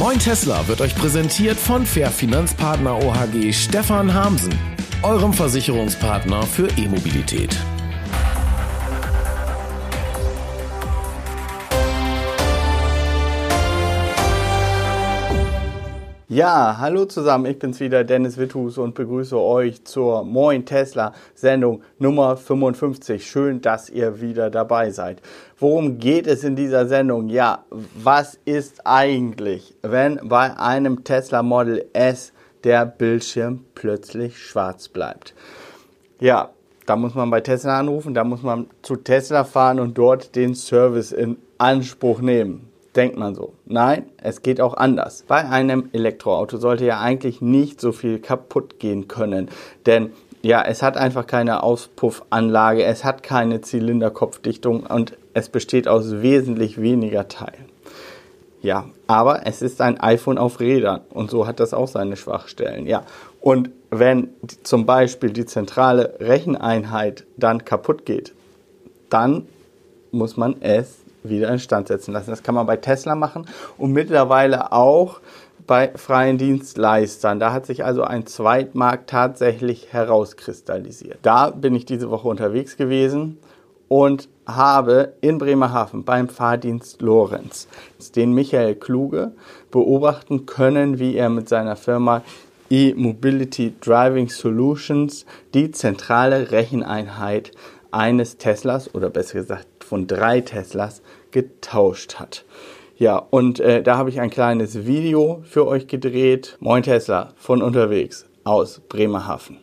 Moin Tesla wird euch präsentiert von Fair Finanzpartner OHG Stefan Hamsen, eurem Versicherungspartner für E-Mobilität. Ja, hallo zusammen, ich bin's wieder, Dennis Witthus und begrüße euch zur Moin Tesla Sendung Nummer 55. Schön, dass ihr wieder dabei seid. Worum geht es in dieser Sendung? Ja, was ist eigentlich, wenn bei einem Tesla Model S der Bildschirm plötzlich schwarz bleibt? Ja, da muss man bei Tesla anrufen, da muss man zu Tesla fahren und dort den Service in Anspruch nehmen denkt man so. Nein, es geht auch anders. Bei einem Elektroauto sollte ja eigentlich nicht so viel kaputt gehen können, denn ja, es hat einfach keine Auspuffanlage, es hat keine Zylinderkopfdichtung und es besteht aus wesentlich weniger Teilen. Ja, aber es ist ein iPhone auf Rädern und so hat das auch seine Schwachstellen. Ja, und wenn zum Beispiel die zentrale Recheneinheit dann kaputt geht, dann muss man es wieder instand setzen lassen. Das kann man bei Tesla machen und mittlerweile auch bei freien Dienstleistern. Da hat sich also ein Zweitmarkt tatsächlich herauskristallisiert. Da bin ich diese Woche unterwegs gewesen und habe in Bremerhaven beim Fahrdienst Lorenz den Michael Kluge beobachten können, wie er mit seiner Firma E-Mobility Driving Solutions die zentrale Recheneinheit eines Teslas oder besser gesagt von drei Teslas getauscht hat. Ja, und äh, da habe ich ein kleines Video für euch gedreht. Moin Tesla von unterwegs aus Bremerhaven.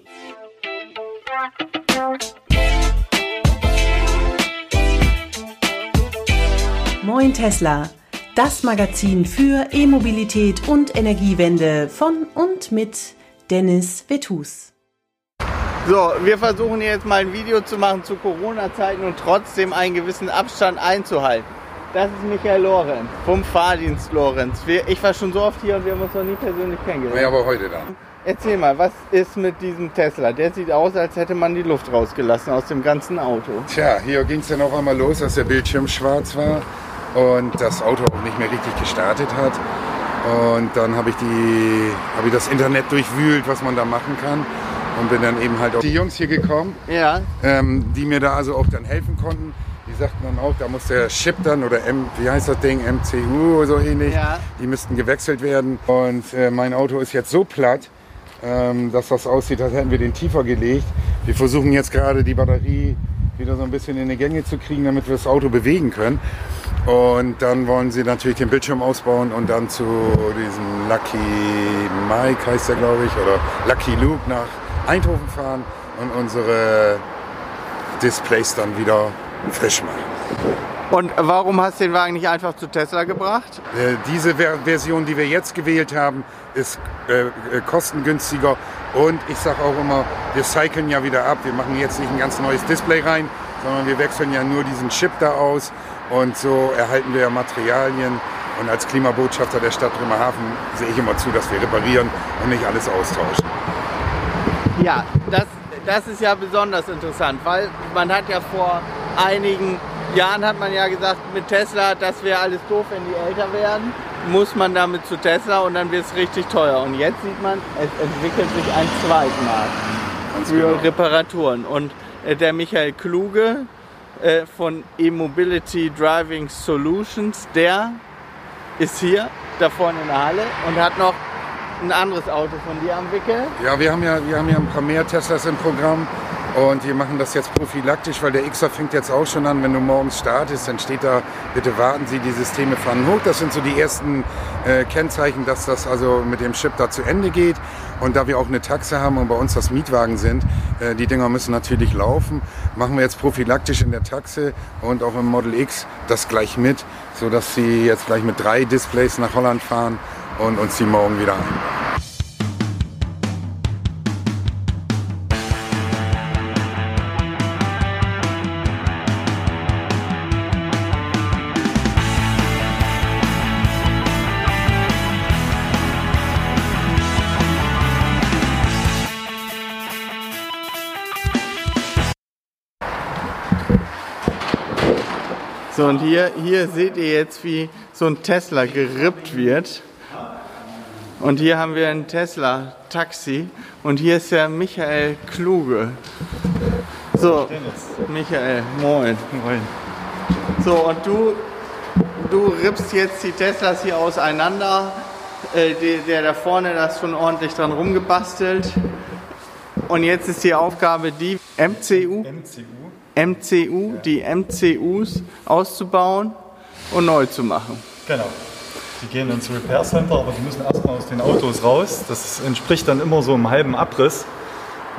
Moin Tesla, das Magazin für E-Mobilität und Energiewende von und mit Dennis Vetus. So, wir versuchen jetzt mal ein Video zu machen zu Corona-Zeiten und trotzdem einen gewissen Abstand einzuhalten. Das ist Michael Lorenz vom Fahrdienst Lorenz. Wir, ich war schon so oft hier und wir haben uns noch nie persönlich kennengelernt. Ja, aber heute dann. Erzähl mal, was ist mit diesem Tesla? Der sieht aus, als hätte man die Luft rausgelassen aus dem ganzen Auto. Tja, hier ging es dann auf einmal los, dass der Bildschirm schwarz war und das Auto auch nicht mehr richtig gestartet hat. Und dann habe ich, hab ich das Internet durchwühlt, was man da machen kann und bin dann eben halt auf die Jungs hier gekommen, ja. ähm, die mir da also auch dann helfen konnten. Die sagten dann auch, da muss der Chip dann oder M, wie heißt das Ding, MCU oder so ähnlich, ja. die müssten gewechselt werden. Und äh, mein Auto ist jetzt so platt, ähm, dass das aussieht, als hätten wir den tiefer gelegt. Wir versuchen jetzt gerade die Batterie wieder so ein bisschen in die Gänge zu kriegen, damit wir das Auto bewegen können. Und dann wollen sie natürlich den Bildschirm ausbauen und dann zu diesem Lucky Mike heißt der glaube ich, oder Lucky Luke nach Eindhoven fahren und unsere Displays dann wieder frisch machen. Und warum hast du den Wagen nicht einfach zu Tesla gebracht? Äh, diese Ver Version, die wir jetzt gewählt haben, ist äh, äh, kostengünstiger und ich sage auch immer, wir cyclen ja wieder ab. Wir machen jetzt nicht ein ganz neues Display rein, sondern wir wechseln ja nur diesen Chip da aus und so erhalten wir ja Materialien. Und als Klimabotschafter der Stadt Bremerhaven sehe ich immer zu, dass wir reparieren und nicht alles austauschen. Ja, das, das ist ja besonders interessant, weil man hat ja vor einigen Jahren hat man ja gesagt, mit Tesla, das wäre alles doof, wenn die älter werden. Muss man damit zu Tesla und dann wird es richtig teuer. Und jetzt sieht man, es entwickelt sich ein Zweitmarkt für genau. Reparaturen. Und äh, der Michael Kluge äh, von E-Mobility Driving Solutions, der ist hier da vorne in der Halle und hat noch ein anderes Auto von dir am Wickel? Ja, wir haben ja, wir haben ja ein paar mehr Teslas im Programm und wir machen das jetzt prophylaktisch, weil der Xer fängt jetzt auch schon an, wenn du morgens startest, dann steht da, bitte warten Sie, die Systeme fahren hoch. Das sind so die ersten äh, Kennzeichen, dass das also mit dem Chip da zu Ende geht. Und da wir auch eine Taxe haben und bei uns das Mietwagen sind, äh, die Dinger müssen natürlich laufen, machen wir jetzt prophylaktisch in der Taxe und auch im Model X das gleich mit, sodass sie jetzt gleich mit drei Displays nach Holland fahren und uns die morgen wieder einbauen. So, und hier, hier seht ihr jetzt, wie so ein Tesla gerippt wird. Und hier haben wir ein Tesla Taxi und hier ist der Michael Kluge. So, Michael, moin. Moin. So, und du, du rippst jetzt die Teslas hier auseinander. Äh, der, der da vorne, da ist schon ordentlich dran rumgebastelt. Und jetzt ist die Aufgabe, die MCU, MCU. MCU, die MCUs auszubauen und neu zu machen. Genau. Die gehen ins Repair Center, aber die müssen erstmal aus den Autos raus. Das entspricht dann immer so einem halben Abriss.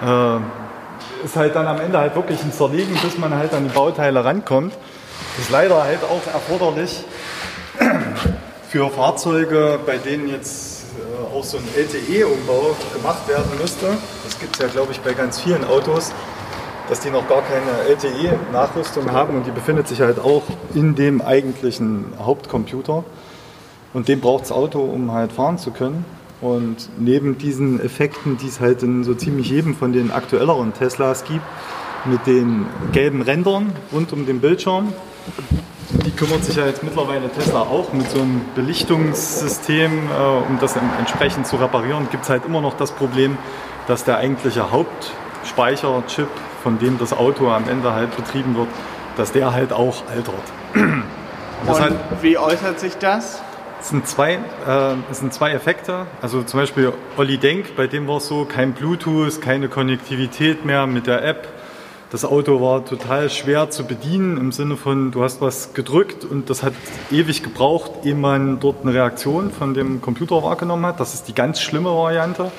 Äh, ist halt dann am Ende halt wirklich ein Zerlegen, bis man halt an die Bauteile rankommt. Ist leider halt auch erforderlich für Fahrzeuge, bei denen jetzt äh, auch so ein LTE-Umbau gemacht werden müsste. Das gibt es ja, glaube ich, bei ganz vielen Autos, dass die noch gar keine LTE-Nachrüstung haben und die befindet sich halt auch in dem eigentlichen Hauptcomputer. Und den braucht das Auto, um halt fahren zu können. Und neben diesen Effekten, die es halt in so ziemlich jedem von den aktuelleren Teslas gibt, mit den gelben Rändern rund um den Bildschirm, die kümmert sich ja jetzt mittlerweile Tesla auch mit so einem Belichtungssystem, äh, um das entsprechend zu reparieren. Gibt es halt immer noch das Problem, dass der eigentliche Hauptspeicherchip, von dem das Auto am Ende halt betrieben wird, dass der halt auch altert. Und halt, wie äußert sich das? Es sind, zwei, äh, es sind zwei Effekte. Also zum Beispiel Olli Denk, bei dem war es so, kein Bluetooth, keine Konnektivität mehr mit der App. Das Auto war total schwer zu bedienen im Sinne von, du hast was gedrückt und das hat ewig gebraucht, ehe man dort eine Reaktion von dem Computer wahrgenommen hat. Das ist die ganz schlimme Variante,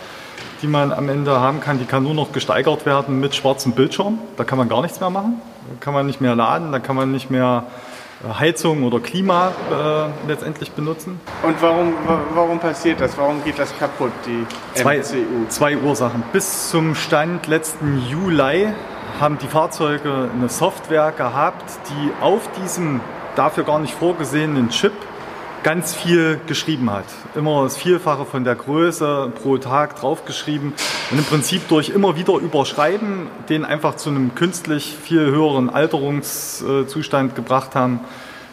die man am Ende haben kann. Die kann nur noch gesteigert werden mit schwarzem Bildschirm. Da kann man gar nichts mehr machen. Da kann man nicht mehr laden, da kann man nicht mehr Heizung oder Klima äh, letztendlich benutzen. Und warum, warum passiert das? Warum geht das kaputt, die zwei, MCU? Zwei Ursachen. Bis zum Stand letzten Juli haben die Fahrzeuge eine Software gehabt, die auf diesem dafür gar nicht vorgesehenen Chip ganz viel geschrieben hat. Immer das Vielfache von der Größe pro Tag draufgeschrieben und im Prinzip durch immer wieder Überschreiben den einfach zu einem künstlich viel höheren Alterungszustand gebracht haben,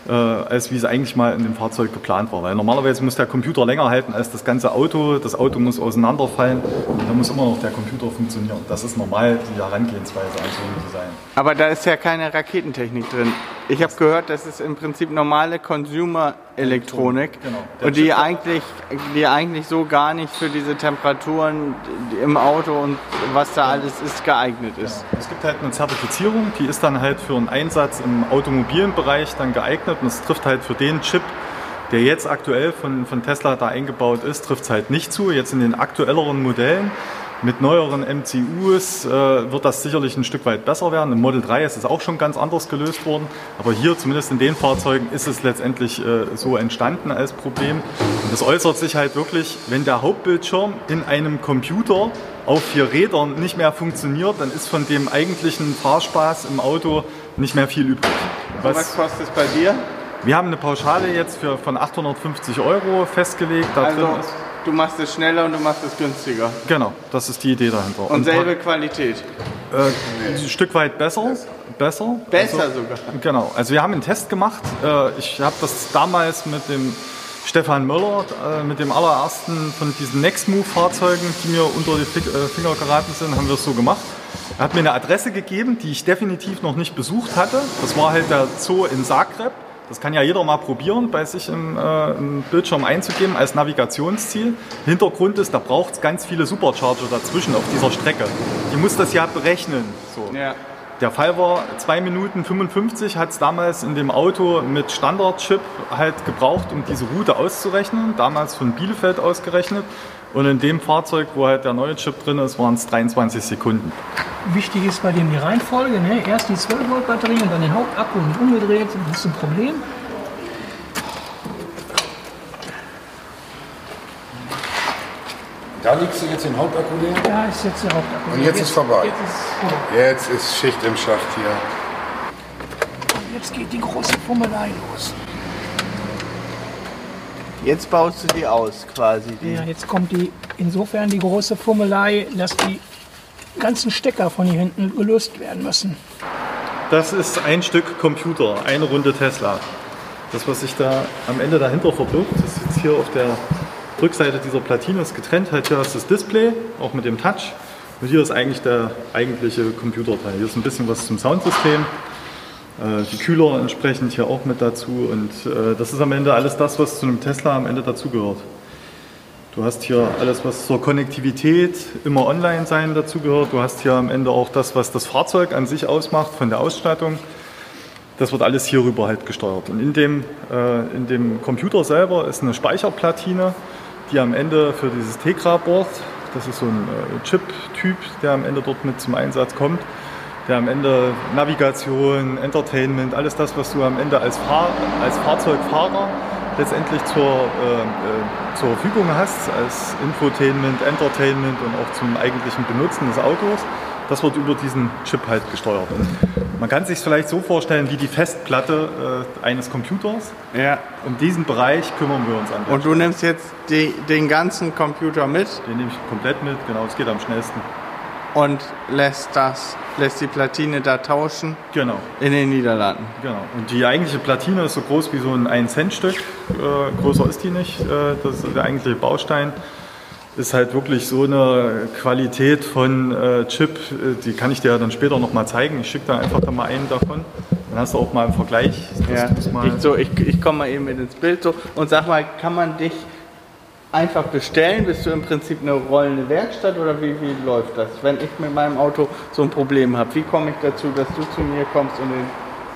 äh, als wie es eigentlich mal in dem Fahrzeug geplant war. Weil normalerweise muss der Computer länger halten als das ganze Auto. Das Auto muss auseinanderfallen und da muss immer noch der Computer funktionieren. Das ist normal die Herangehensweise an so ein Design. Aber da ist ja keine Raketentechnik drin. Ich habe gehört, das ist im Prinzip normale Consumer-Elektronik Genau. und die eigentlich, die eigentlich so gar nicht für diese Temperaturen im Auto und was da alles ist geeignet ist. Es gibt halt eine Zertifizierung, die ist dann halt für einen Einsatz im automobilen Bereich dann geeignet und es trifft halt für den Chip, der jetzt aktuell von, von Tesla da eingebaut ist, trifft es halt nicht zu. Jetzt in den aktuelleren Modellen mit neueren MCUs äh, wird das sicherlich ein Stück weit besser werden. Im Model 3 ist es auch schon ganz anders gelöst worden. Aber hier, zumindest in den Fahrzeugen, ist es letztendlich äh, so entstanden als Problem. Und das äußert sich halt wirklich, wenn der Hauptbildschirm in einem Computer auf vier Rädern nicht mehr funktioniert, dann ist von dem eigentlichen Fahrspaß im Auto nicht mehr viel übrig. Was, was kostet es bei dir? Wir haben eine Pauschale jetzt für, von 850 Euro festgelegt. Da Also du machst es schneller und du machst es günstiger. genau, das ist die Idee dahinter. Und selbe Qualität. Äh, ein Stück weit besser. Besser. Besser also, sogar. Genau. Also wir haben einen Test gemacht. Äh, Ich habe das damals mit dem Stefan Möller, äh, mit dem allerersten von diesen Next-Move-Fahrzeugen, die mir unter die äh, Finger geraten sind, haben wir es so gemacht. Er hat mir eine Adresse gegeben, die ich definitiv noch nicht besucht hatte. Das war halt der Zoo in Zagreb. Das kann ja jeder mal probieren, bei sich im, äh, im Bildschirm einzugeben als Navigationsziel. Hintergrund ist, da braucht es ganz viele Supercharger dazwischen auf dieser Strecke. Die muss das ja berechnen. So. Ja. Der Fall war 2 Minuten 55, hat es damals in dem Auto mit Standardchip halt gebraucht, um diese Route auszurechnen. Damals von Bielefeld ausgerechnet. Und in dem Fahrzeug, wo halt der neue Chip drin ist, waren es 23 Sekunden. Wichtig ist bei dem die Reihenfolge. Ne? Erst die 12 Volt Batterie und dann den Hauptakku und umgedreht. Das ist ein Problem. Da liegst du jetzt den Hauptakku leer? Da ist jetzt der Hauptakku. Und jetzt ist vorbei. Jetzt, ist, vorbei. Jetzt ist Schicht im Schacht hier. jetzt geht die große Fummelei los. Jetzt baust du die aus quasi. Die. Ja, jetzt kommt die insofern die große Fummelei, dass die ganzen Stecker von hier hinten gelöst werden müssen. Das ist ein Stück Computer, eine Runde Tesla. Das, was sich da am Ende dahinter verbirgt, ist jetzt hier auf der Rückseite dieser Platine ist getrennt. Halt hier hast du das Display, auch mit dem Touch. Und hier ist eigentlich der eigentliche Computerteil. Hier ist ein bisschen was zum Soundsystem. Äh, die Kühler entsprechend hier auch mit dazu. Und äh, das ist am Ende alles das, was zu einem Tesla am Ende dazugehört. Du hast hier alles, was zur Konnektivität, immer online sein dazugehört. Du hast hier am Ende auch das, was das Fahrzeug an sich ausmacht, von der Ausstattung. Das wird alles hierüber halt gesteuert. Und in dem, äh, in dem Computer selber ist eine Speicherplatine, die am Ende für dieses Tegra-Board, das ist so ein Chip-Typ, der am Ende dort mit zum Einsatz kommt, der am Ende Navigation, Entertainment, alles das, was du am Ende als, Fahr als Fahrzeugfahrer letztendlich zur, äh, äh, zur Verfügung hast, als Infotainment, Entertainment und auch zum eigentlichen Benutzen des Autos, das wird über diesen Chip halt gesteuert. Man kann sich vielleicht so vorstellen wie die Festplatte äh, eines Computers. Ja. Um diesen Bereich kümmern wir uns an. Und du nimmst jetzt die, den ganzen Computer mit? Den nehme ich komplett mit, genau, es geht am schnellsten und lässt das, lässt die Platine da tauschen. Genau. In den Niederlanden. Genau. Und die eigentliche Platine ist so groß wie so ein 1-Cent-Stück. Äh, größer ist die nicht. Äh, das ist der eigentliche Baustein. Ist halt wirklich so eine Qualität von äh, Chip, äh, die kann ich dir dann später nochmal zeigen. Ich schicke da einfach da mal einen davon. Dann hast du auch mal einen Vergleich. Ja. Ich, so, ich, ich komme mal eben ins Bild so und sag mal, kann man dich einfach bestellen? Bist du im Prinzip eine rollende Werkstatt oder wie, wie läuft das? Wenn ich mit meinem Auto so ein Problem habe, wie komme ich dazu, dass du zu mir kommst und den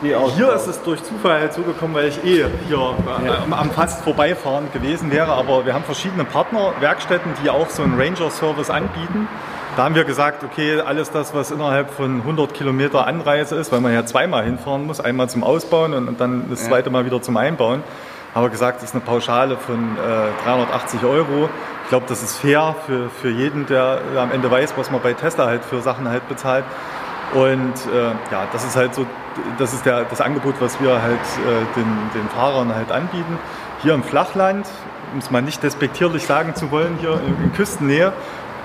hier ist es durch Zufall halt so gekommen, weil ich eh hier ja. am fast vorbeifahren gewesen wäre. Aber wir haben verschiedene Partnerwerkstätten, die auch so einen Ranger-Service anbieten. Da haben wir gesagt, okay, alles das, was innerhalb von 100 Kilometer Anreise ist, weil man ja zweimal hinfahren muss, einmal zum Ausbauen und dann das zweite Mal wieder zum Einbauen, haben wir gesagt, das ist eine Pauschale von äh, 380 Euro. Ich glaube, das ist fair für, für jeden, der am Ende weiß, was man bei Tesla halt für Sachen halt bezahlt. Und äh, ja, das ist halt so, das ist der, das Angebot, was wir halt äh, den, den Fahrern halt anbieten. Hier im Flachland, um es mal nicht despektierlich sagen zu wollen, hier in, in Küstennähe,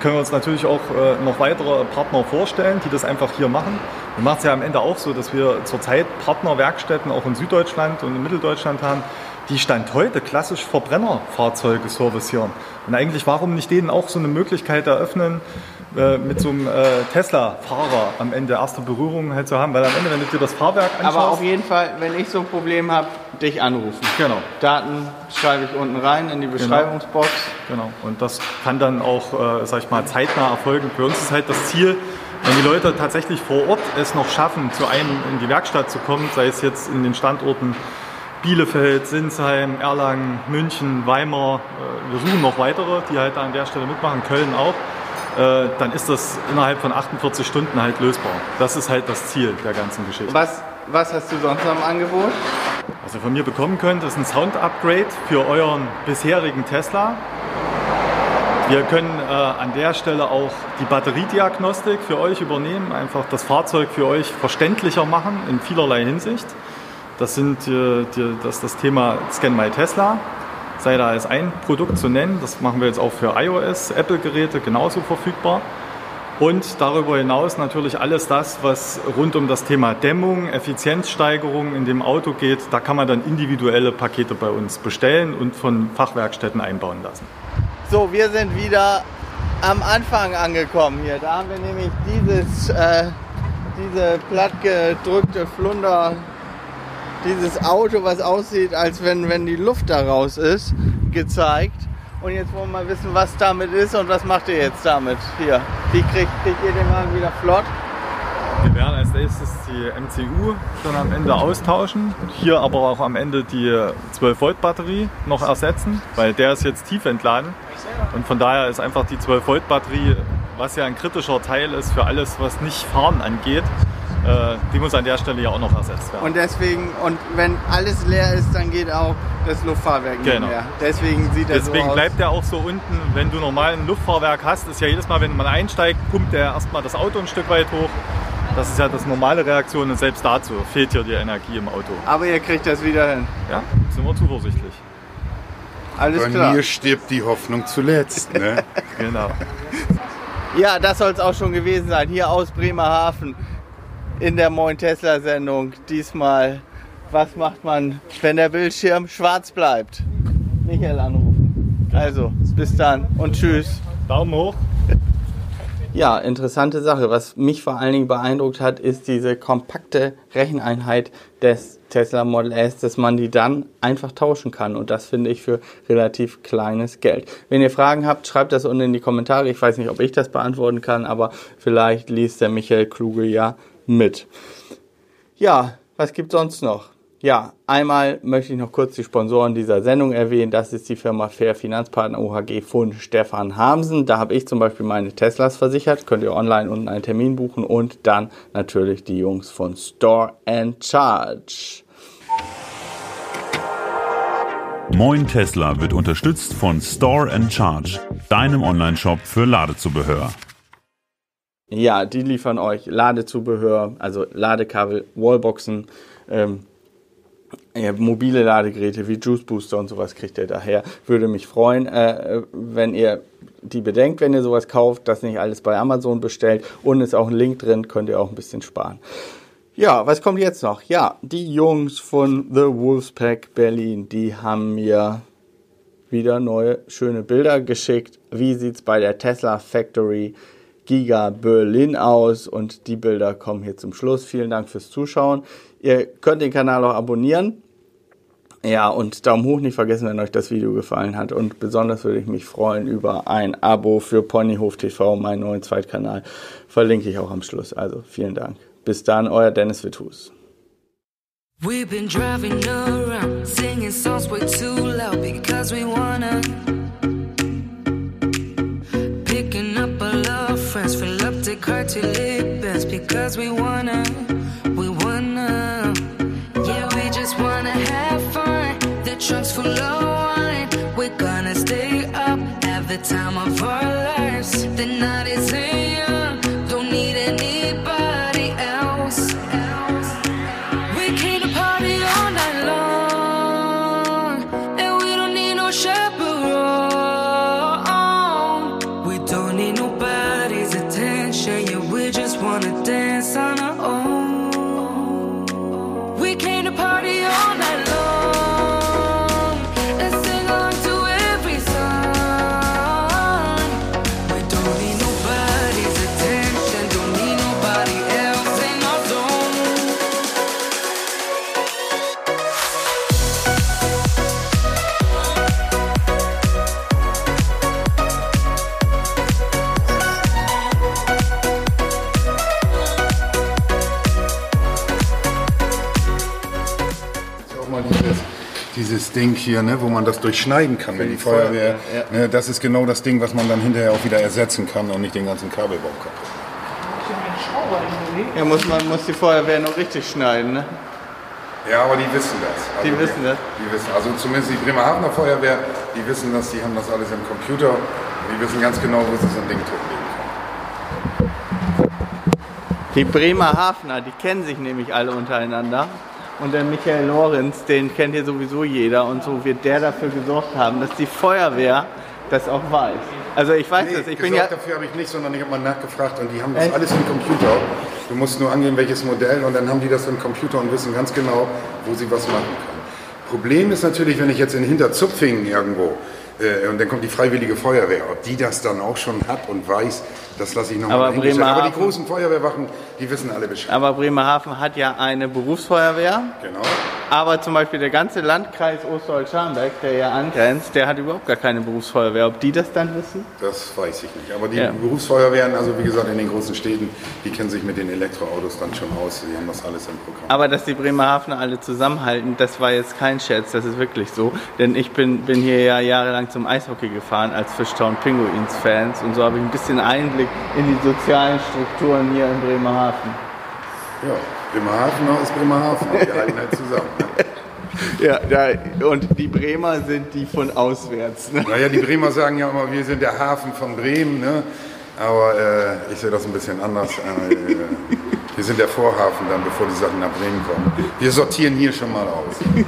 können wir uns natürlich auch äh, noch weitere Partner vorstellen, die das einfach hier machen. Wir machen es ja am Ende auch so, dass wir zurzeit Partnerwerkstätten auch in Süddeutschland und in Mitteldeutschland haben, die Stand heute klassisch Verbrennerfahrzeuge servicieren. Und eigentlich, warum nicht denen auch so eine Möglichkeit eröffnen, äh, mit so einem äh, Tesla-Fahrer am Ende erste Berührungen halt zu haben? Weil am Ende, wenn du dir das Fahrwerk anschaust... Aber auf jeden Fall, wenn ich so ein Problem habe, dich anrufen. Genau. Daten schreibe ich unten rein in die genau. Beschreibungsbox. Genau. genau. Und das kann dann auch, äh, sag ich mal, zeitnah erfolgen. Für uns ist halt das Ziel, wenn die Leute tatsächlich vor Ort es noch schaffen, zu einem in die Werkstatt zu kommen, sei es jetzt in den Standorten Bielefeld, Sinsheim, Erlangen, München, Weimar. Äh, wir suchen noch weitere, die halt an der Stelle mitmachen, Köln auch. Äh, dann ist das innerhalb von 48 Stunden halt lösbar. Das ist halt das Ziel der ganzen Geschichte. Was, was hast du sonst noch im Angebot? Was ihr von mir bekommen könnt, ist ein Sound-Upgrade für euren bisherigen Tesla. Wir können äh, an der Stelle auch die Batteriediagnostik für euch übernehmen, einfach das Fahrzeug für euch verständlicher machen in vielerlei Hinsicht. Das sind äh, die, das, das Thema Scan My Tesla, sei da als ein Produkt zu nennen. Das machen wir jetzt auch für iOS, Apple-Geräte genauso verfügbar. Und darüber hinaus natürlich alles das, was rund um das Thema Dämmung, Effizienzsteigerung in dem Auto geht. Da kann man dann individuelle Pakete bei uns bestellen und von Fachwerkstätten einbauen lassen. So, wir sind wieder am Anfang angekommen hier. Da haben wir nämlich dieses, äh, diese plattgedrückte Flunder dieses Auto, was aussieht, als wenn, wenn die Luft da raus ist, gezeigt. Und jetzt wollen wir mal wissen, was damit ist und was macht ihr jetzt damit? Hier, wie kriegt, kriegt ihr den Wagen wieder flott? Wir werden als nächstes die MCU dann am Ende austauschen. Hier aber auch am Ende die 12 Volt Batterie noch ersetzen, weil der ist jetzt tief entladen. Und von daher ist einfach die 12 Volt Batterie, was ja ein kritischer Teil ist für alles, was nicht Fahren angeht, die muss an der Stelle ja auch noch ersetzt werden. Und deswegen, und wenn alles leer ist, dann geht auch das Luftfahrwerk nicht genau. mehr. Deswegen sieht er Deswegen so bleibt er auch so unten, wenn du normal ein Luftfahrwerk hast, ist ja jedes Mal, wenn man einsteigt, pumpt er erstmal das Auto ein Stück weit hoch. Das ist ja das normale Reaktion und selbst dazu fehlt hier die Energie im Auto. Aber ihr kriegt das wieder hin. Ja, sind wir zuversichtlich. Alles Bei klar. mir stirbt die Hoffnung zuletzt. Ne? genau. Ja, das soll es auch schon gewesen sein. Hier aus Bremerhaven in der Moin Tesla Sendung. Diesmal, was macht man, wenn der Bildschirm schwarz bleibt? Michael anrufen. Also, bis dann und tschüss. Daumen hoch. Ja, interessante Sache. Was mich vor allen Dingen beeindruckt hat, ist diese kompakte Recheneinheit des Tesla Model S, dass man die dann einfach tauschen kann. Und das finde ich für relativ kleines Geld. Wenn ihr Fragen habt, schreibt das unten in die Kommentare. Ich weiß nicht, ob ich das beantworten kann, aber vielleicht liest der Michael Kluge ja mit. Ja, was gibt sonst noch? Ja, einmal möchte ich noch kurz die Sponsoren dieser Sendung erwähnen. Das ist die Firma Fair Finanzpartner OHG von Stefan Hamsen. Da habe ich zum Beispiel meine Teslas versichert. Könnt ihr online unten einen Termin buchen. Und dann natürlich die Jungs von Store and Charge. Moin Tesla wird unterstützt von Store and Charge, deinem Online-Shop für Ladezubehör. Ja, die liefern euch Ladezubehör, also Ladekabel, Wallboxen, ähm, ja, mobile Ladegeräte wie Juice Booster und sowas kriegt ihr daher. Würde mich freuen, äh, wenn ihr die bedenkt, wenn ihr sowas kauft, das nicht alles bei Amazon bestellt. Und ist auch ein Link drin, könnt ihr auch ein bisschen sparen. Ja, was kommt jetzt noch? Ja, die Jungs von The Wolfpack Berlin, die haben mir wieder neue schöne Bilder geschickt. Wie sieht's bei der Tesla Factory Giga Berlin aus? Und die Bilder kommen hier zum Schluss. Vielen Dank fürs Zuschauen. Ihr könnt den Kanal auch abonnieren. Ja, und Daumen hoch nicht vergessen, wenn euch das Video gefallen hat. Und besonders würde ich mich freuen über ein Abo für Ponyhof TV, meinen neuen Zweitkanal. Verlinke ich auch am Schluss. Also vielen Dank. Bis dann, euer Dennis Vitus. We've been driving around, singing songs way too loud because we wanna. The car till because we wanna. We wanna. Yeah, we just wanna have fun. The trunk's full of wine. We're gonna stay up, have the time of our lives. The night wanna dance dieses Ding hier, ne, wo man das durchschneiden kann, wenn die Feuerwehr. Feuerwehr, Ne, das ist genau das Ding, was man dann hinterher auch wieder ersetzen kann und nicht den ganzen Kabelbaum kaputt. Ja, muss man muss die Feuerwehr noch richtig schneiden, ne? Ja, aber die wissen das. Also Die wissen das? Die wissen, also zumindest die Bremerhavener Feuerwehr, die wissen das, die haben das alles im Computer. Und die wissen ganz genau, wo sie so ein Ding totlegen können. Die Bremerhavener, die kennen sich nämlich alle untereinander. Und der Michael Lorenz, den kennt hier sowieso jeder. Und so wird der dafür gesorgt haben, dass die Feuerwehr das auch weiß. Also ich weiß Nee, das. Ich bin ja. dafür habe ich nicht, sondern ich habe mal nachgefragt und die haben das alles im Computer. Du musst nur angeben, welches Modell und dann haben die das im Computer und wissen ganz genau, wo sie was machen können. Problem ist natürlich, wenn ich jetzt in Hinterzupfingen irgendwo äh, und dann kommt die Freiwillige Feuerwehr, ob die das dann auch schon hat und weiß, das lasse ich noch Aber. Aber die großen Feuerwehrwachen, die wissen alle Bescheid. Aber Bremerhaven hat ja eine Berufsfeuerwehr. Genau. Aber zum Beispiel der ganze Landkreis Osterholz-Scharmbeck, der ja angrenzt, der hat überhaupt gar keine Berufsfeuerwehr. Ob die das dann wissen? Das weiß ich nicht. Aber die Ja. Berufsfeuerwehren, also wie gesagt, in den großen Städten, die kennen sich mit den Elektroautos dann schon aus. Die haben das alles im Programm. Aber dass die Bremerhavener alle zusammenhalten, das war jetzt kein Scherz, das ist wirklich so. Denn ich bin, bin hier ja jahrelang zum Eishockey gefahren als Fishtown Pinguins-Fans und so habe ich ein bisschen Einblick in die sozialen Strukturen hier in Bremerhaven. Ja, Bremerhavener ist Bremerhaven. Wir halten halt zusammen. Ne? Ja, da, und die Bremer sind die von auswärts. Ne? Naja, die Bremer sagen ja immer, wir sind der Hafen von Bremen. Ne? Aber äh, ich sehe das ein bisschen anders. Äh, wir sind der Vorhafen dann, bevor die Sachen nach Bremen kommen. Wir sortieren hier schon mal aus.